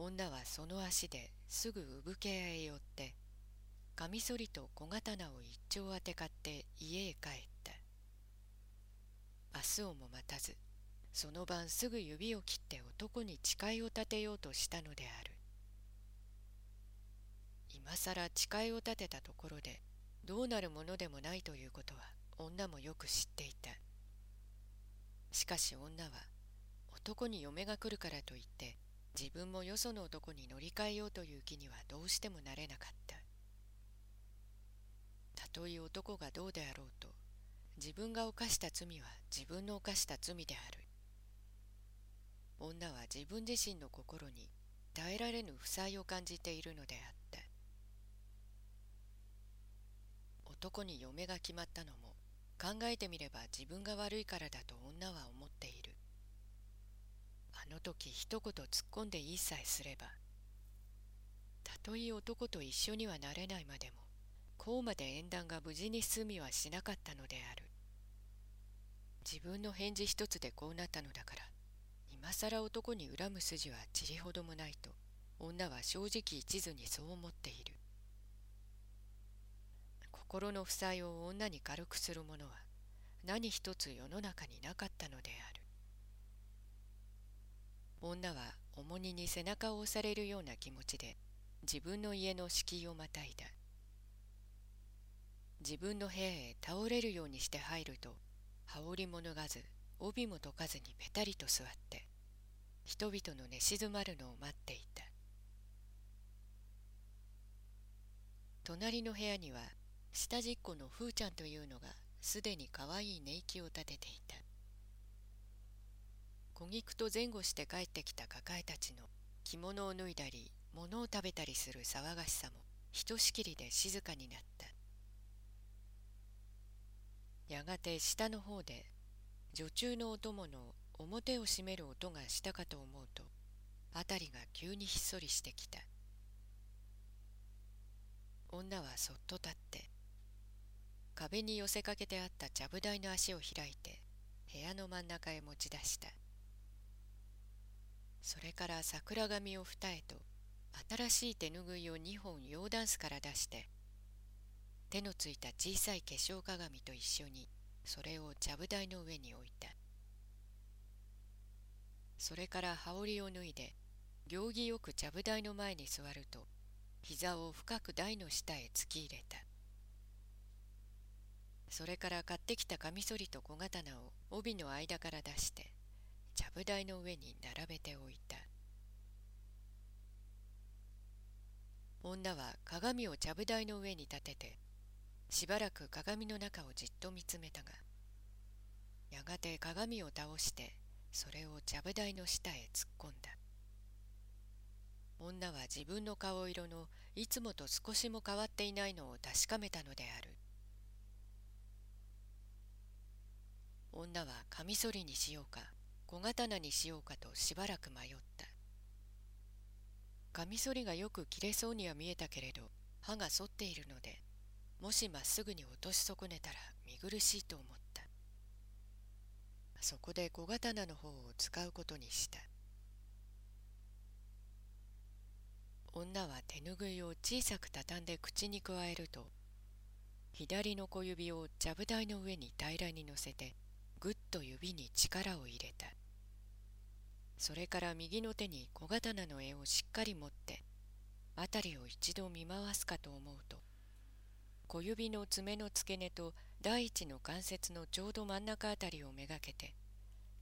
女はその足ですぐ産毛屋へ寄ってカミソリと小刀を一丁当て買って家へ帰った。明日をも待たずその晩すぐ指を切って男に誓いを立てようとしたのである。今さら誓いを立てたところでどうなるものでもないということは女もよく知っていた。しかし女は男に嫁が来るからといって自分もよその男に乗り換えようという気にはどうしてもなれなかった。たとえ男がどうであろうと自分が犯した罪は自分の犯した罪である。女は自分自身の心に耐えられぬ負債を感じているのであった。男に嫁が決まったのも考えてみれば自分が悪いからだと女は思っている。あの時一言突っ込んで言いさえすればたとえ男と一緒にはなれないまでもこうまで縁談が無事に済みはしなかったのである。自分の返事一つでこうなったのだから今さら男に恨む筋はちりほどもないと女は正直一途にそう思っている。心の負債を女に軽くする者は何一つ世の中になかったのである。女は重荷に背中を押されるような気持ちで自分の家の敷居をまたいだ。自分の部屋へ倒れるようにして入ると羽織も脱がず帯も解かずにぺたりと座って人々の寝静まるのを待っていた。隣の部屋には下じっこのふーちゃんというのがすでにかわいい寝息を立てていた。小菊と前後して帰ってきた抱えたちの着物を脱いだり物を食べたりする騒がしさもひとしきりで静かになった。やがて下の方で女中のお供の表を閉める音がしたかと思うと辺りが急にひっそりしてきた。女はそっと立って壁に寄せかけてあったちゃぶ台の足を開いて部屋の真ん中へ持ち出した。それから桜紙を二重と新しい手ぬぐいを二本洋ダンスから出して手のついた小さい化粧鏡と一緒にそれをちゃぶ台の上に置いた。それから羽織を脱いで行儀よくちゃぶ台の前に座ると膝を深く台の下へ突き入れた。それから買ってきたカミソリと小刀を帯の間から出してちゃぶ台の上に並べておいた。女は鏡をちゃぶ台の上に立ててしばらく鏡の中をじっと見つめたがやがて鏡を倒してそれをちゃぶ台の下へ突っ込んだ。女は自分の顔色のいつもと少しも変わっていないのを確かめたのである。女はカミソリにしようか。小刀にしようかとしばらく迷った。カミソリがよく切れそうには見えたけれど刃が反っているのでもしまっすぐに落とし損ねたら見苦しいと思った。そこで小刀の方を使うことにした。女は手ぬぐいを小さく畳んで口にくわえると左の小指をちゃぶ台の上に平らに乗せてぐっと指に力を入れた。それから右の手に小刀の柄をしっかり持って辺りを一度見回すかと思うと小指の爪の付け根と第一の関節のちょうど真ん中あたりをめがけて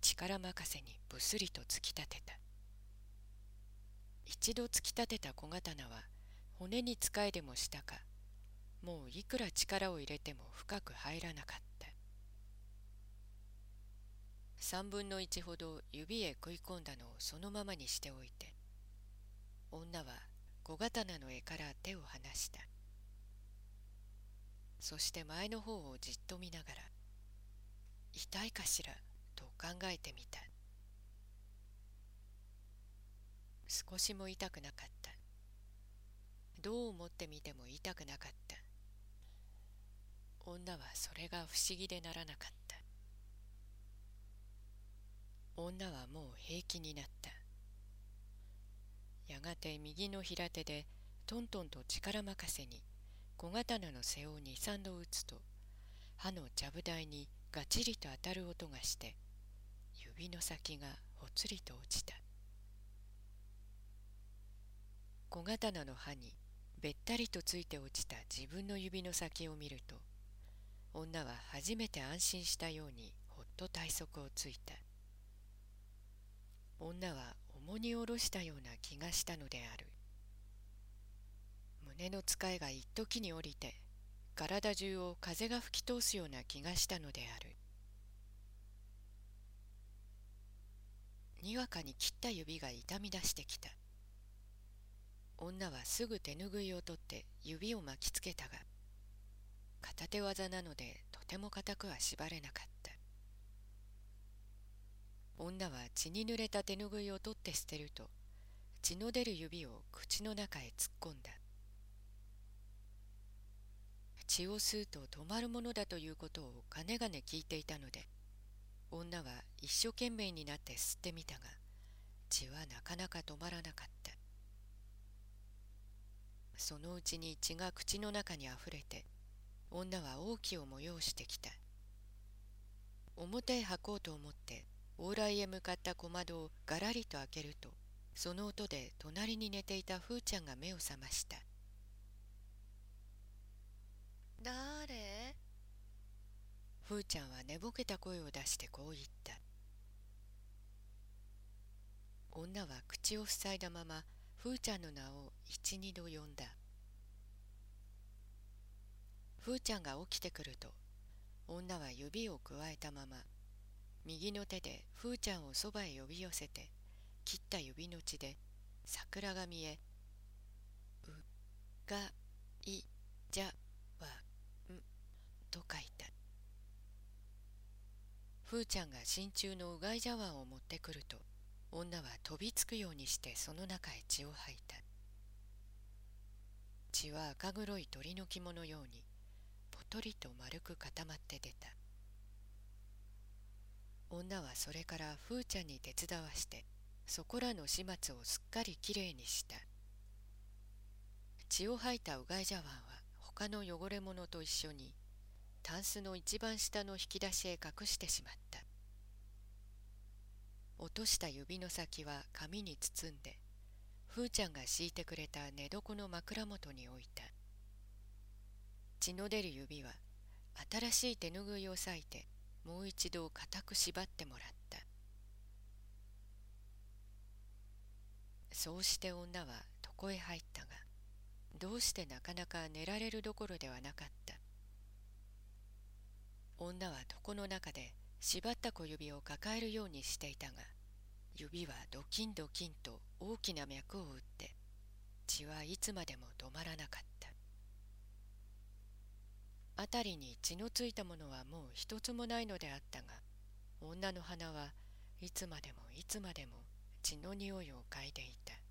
力任せにぶすりと突き立てた。一度突き立てた小刀は骨に使えでもしたかもういくら力を入れても深く入らなかった三分の一ほど指へ食い込んだのをそのままにしておいて女は小刀の柄から手を離した。そして前の方をじっと見ながら痛いかしらと考えてみた。少しも痛くなかった。どう思ってみても痛くなかった。女はそれが不思議でならなかった。女はもう平気になった。やがて右の平手でトントンと力任せに小刀の背負うに三度打つと刃のちゃぶ台にがちりと当たる音がして指の先がほつりと落ちた。小刀の刃にべったりとついて落ちた自分の指の先を見ると女は初めて安心したようにほっと体側をついた。女は重荷を下ろしたような気がしたのである。胸の使いが一時に降りて体中を風が吹き通すような気がしたのである。にわかに切った指が痛み出してきた。女はすぐ手ぬぐいを取って指を巻きつけたが片手技なのでとても固くは縛れなかった。女は血に濡れた手ぬぐいを取って捨てると血の出る指を口の中へ突っ込んだ。血を吸うと止まるものだということをかねがね聞いていたので女は一生懸命になって吸ってみたが血はなかなか止まらなかった。そのうちに血が口の中にあふれて女は王気を催してきた。表へ吐こうと思って往来へ向かった小窓をがらりと開けるとその音で隣に寝ていたふーちゃんが目を覚ました「誰?」ふーちゃんは寝ぼけた声を出してこう言った。女は口を塞いだままふーちゃんの名を一二度呼んだ。ふーちゃんが起きてくると女は指をくわえたまま右の手でふーちゃんをそばへ呼び寄せて切った指の血で桜が見え「うがいじゃわん」と書いた。ふーちゃんが真鍮のうがい茶碗を持ってくると女は飛びつくようにしてその中へ血を吐いた。血は赤黒い鳥の肝のようにぽとりと丸く固まって出た。女はそれからふーちゃんに手伝わしてそこらの始末をすっかりきれいにした。血を吐いたうがい茶碗は他の汚れ物と一緒にタンスの一番下の引き出しへ隠してしまった。落とした指の先は紙に包んでふーちゃんが敷いてくれた寝床の枕元に置いた。血の出る指は新しい手ぬぐいを裂いてもう一度固く縛ってもらった。そうして女は床へ入ったがどうしてなかなか寝られるどころではなかった。女は床の中で縛った小指を抱えるようにしていたが指はドキンドキンと大きな脈を打って血はいつまでも止まらなかった。辺りに血のついたものはもう一つもないのであったが女の鼻はいつまでもいつまでも血の匂いを嗅いでいた。